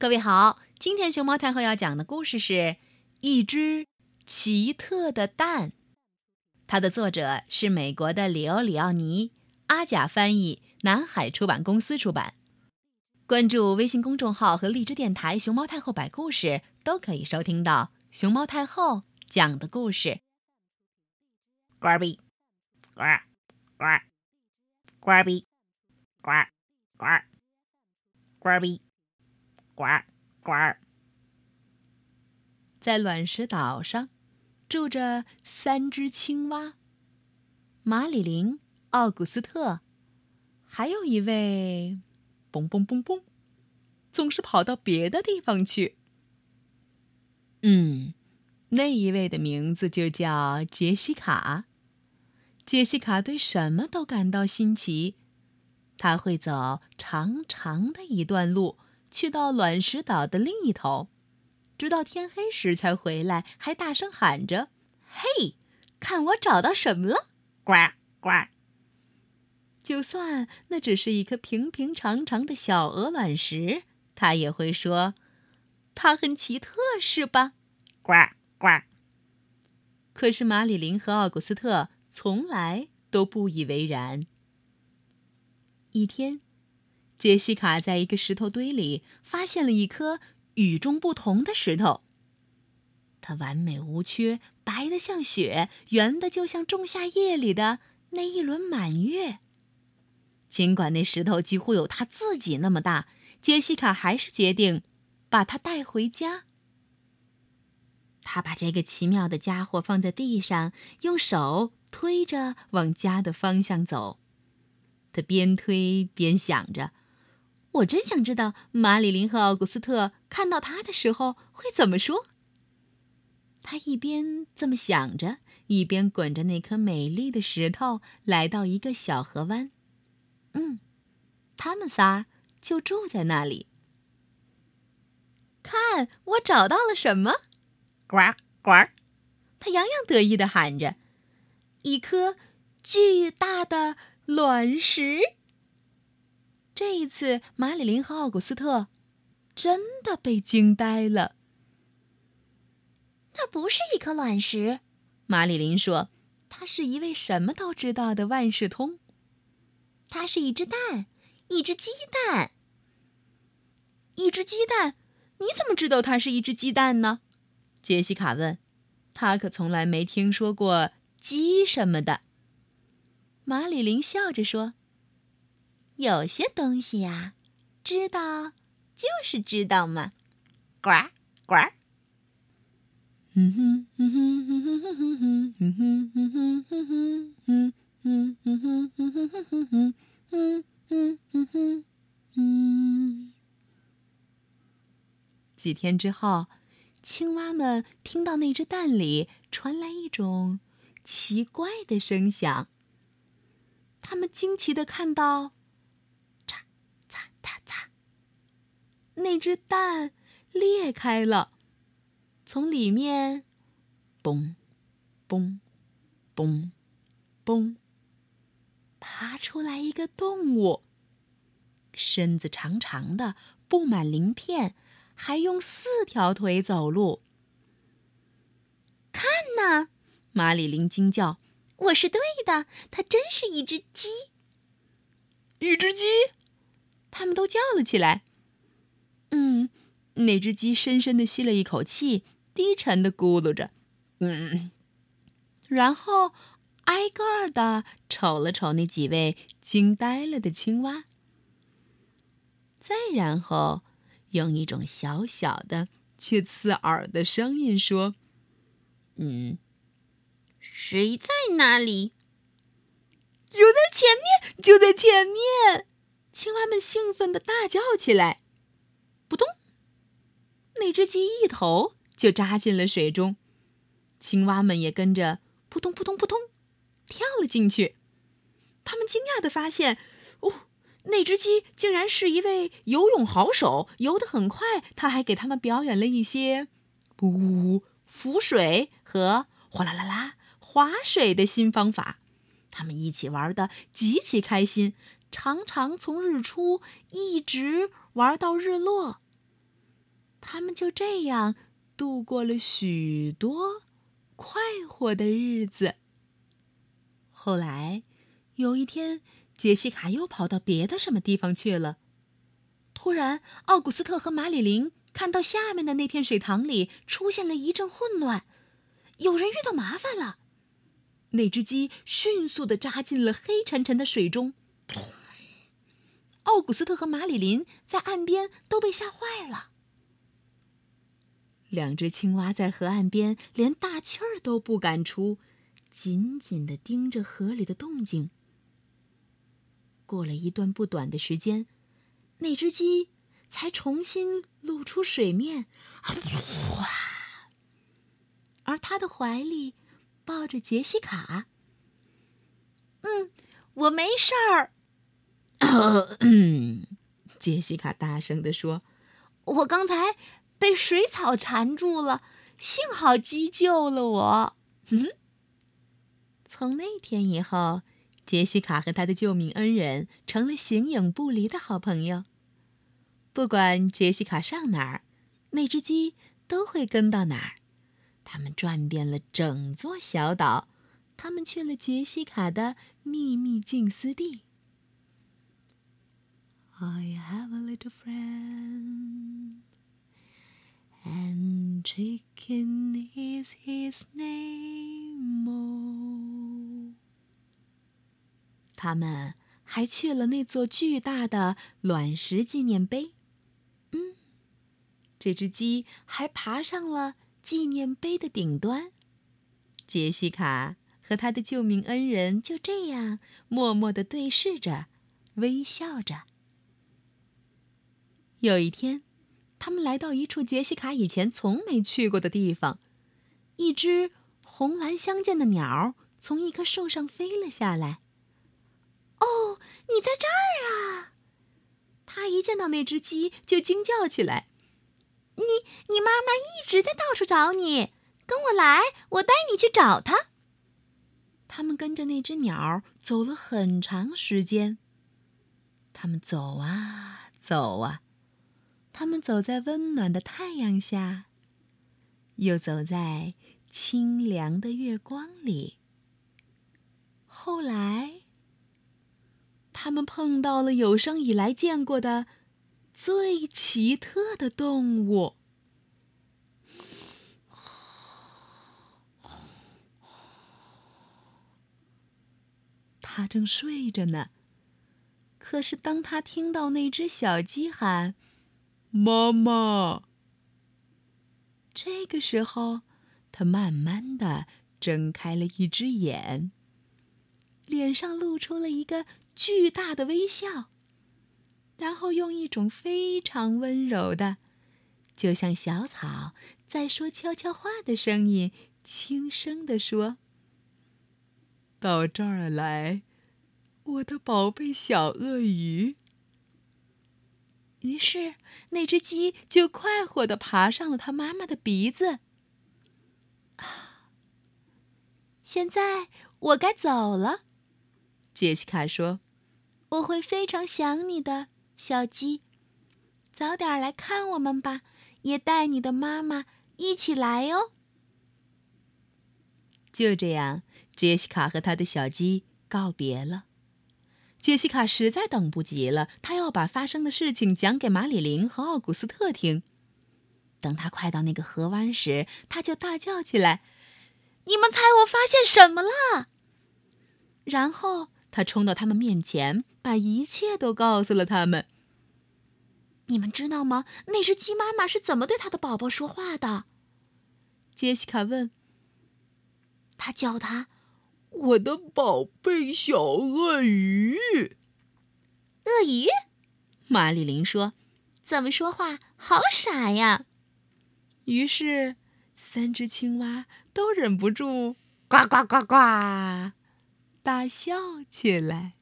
各位好，今天熊猫太后要讲的故事是一只奇特的蛋。它的作者是美国的里欧里奥尼，阿甲翻译，南海出版公司出版。关注微信公众号和荔枝电台“熊猫太后摆故事”，都可以收听到熊猫太后讲的故事。呱比，呱呱，呱比，呱呱，呱比。呱呱，在卵石岛上住着三只青蛙：马里琳、奥古斯特，还有一位，嘣嘣嘣嘣，总是跑到别的地方去。嗯，那一位的名字就叫杰西卡。杰西卡对什么都感到新奇，他会走长长的一段路。去到卵石岛的另一头，直到天黑时才回来，还大声喊着：“嘿，看我找到什么了！”呱呱。就算那只是一颗平平常常的小鹅卵石，他也会说：“它很奇特，是吧？”呱呱。可是马里琳和奥古斯特从来都不以为然。一天。杰西卡在一个石头堆里发现了一颗与众不同的石头。它完美无缺，白的像雪，圆的就像仲夏夜里的那一轮满月。尽管那石头几乎有他自己那么大，杰西卡还是决定把它带回家。他把这个奇妙的家伙放在地上，用手推着往家的方向走。他边推边想着。我真想知道马里琳和奥古斯特看到他的时候会怎么说。他一边这么想着，一边滚着那颗美丽的石头，来到一个小河湾。嗯，他们仨就住在那里。看，我找到了什么！呱呱！他洋洋得意地喊着：“一颗巨大的卵石。”这一次，马里林和奥古斯特真的被惊呆了。那不是一颗卵石，马里林说：“它是一位什么都知道的万事通。它是一只蛋，一只鸡蛋。一只鸡蛋？你怎么知道它是一只鸡蛋呢？”杰西卡问。他可从来没听说过鸡什么的。马里林笑着说。有些东西呀，知道就是知道嘛，呱呱。嗯哼嗯哼嗯哼嗯哼嗯哼嗯哼嗯哼嗯哼嗯哼嗯哼嗯哼嗯。几天之后，青蛙们听到那只蛋里传来一种奇怪的声响，他们惊奇的看到。那只蛋裂开了，从里面，嘣，嘣，嘣，嘣，爬出来一个动物。身子长长的，布满鳞片，还用四条腿走路。看呐，马里琳惊叫：“我是对的，它真是一只鸡！”一只鸡，都叫了起来。嗯，那只鸡深深的吸了一口气，低沉的咕噜着，嗯，然后挨个儿的瞅了瞅那几位惊呆了的青蛙，再然后用一种小小的却刺耳的声音说：“嗯，谁在那里？就在前面，就在前面！”青蛙们兴奋的大叫起来。扑通！那只鸡一头就扎进了水中，青蛙们也跟着扑通扑通扑通跳了进去。他们惊讶的发现，哦，那只鸡竟然是一位游泳好手，游得很快。他还给他们表演了一些呜浮水和哗啦啦啦划水的新方法。他们一起玩的极其开心。常常从日出一直玩到日落，他们就这样度过了许多快活的日子。后来，有一天，杰西卡又跑到别的什么地方去了。突然，奥古斯特和马里琳看到下面的那片水塘里出现了一阵混乱，有人遇到麻烦了。那只鸡迅速的扎进了黑沉沉的水中。奥古斯特和马里琳在岸边都被吓坏了。两只青蛙在河岸边连大气儿都不敢出，紧紧的盯着河里的动静。过了一段不短的时间，那只鸡才重新露出水面，而它的怀里抱着杰西卡。嗯，我没事儿。杰西卡大声地说：“我刚才被水草缠住了，幸好鸡救了我。”嗯从那天以后，杰西卡和他的救命恩人成了形影不离的好朋友。不管杰西卡上哪儿，那只鸡都会跟到哪儿。他们转遍了整座小岛，他们去了杰西卡的秘密静思地。I have a little friend, and Chicken is his name. 他们还去了那座巨大的卵石纪念碑。嗯，这只鸡还爬上了纪念碑的顶端。杰西卡和他的救命恩人就这样默默的对视着，微笑着。有一天，他们来到一处杰西卡以前从没去过的地方。一只红蓝相间的鸟从一棵树上飞了下来。“哦，你在这儿啊！”他一见到那只鸡就惊叫起来。“你，你妈妈一直在到处找你，跟我来，我带你去找她。”他们跟着那只鸟走了很长时间。他们走啊走啊。他们走在温暖的太阳下，又走在清凉的月光里。后来，他们碰到了有生以来见过的最奇特的动物。他正睡着呢，可是当他听到那只小鸡喊。妈妈。这个时候，他慢慢的睁开了一只眼，脸上露出了一个巨大的微笑，然后用一种非常温柔的，就像小草在说悄悄话的声音，轻声的说：“到这儿来，我的宝贝小鳄鱼。”于是，那只鸡就快活的爬上了它妈妈的鼻子。啊！现在我该走了，杰西卡说：“我会非常想你的，小鸡。早点来看我们吧，也带你的妈妈一起来哦。”就这样，杰西卡和他的小鸡告别了。杰西卡实在等不及了，她要把发生的事情讲给马里琳和奥古斯特听。等他快到那个河湾时，他就大叫起来：“你们猜我发现什么了？”然后他冲到他们面前，把一切都告诉了他们。你们知道吗？那只鸡妈妈是怎么对它的宝宝说话的？杰西卡问。他叫他。我的宝贝小鳄鱼，鳄鱼，马丽琳说：“怎么说话？好傻呀！”于是，三只青蛙都忍不住呱呱呱呱大笑起来。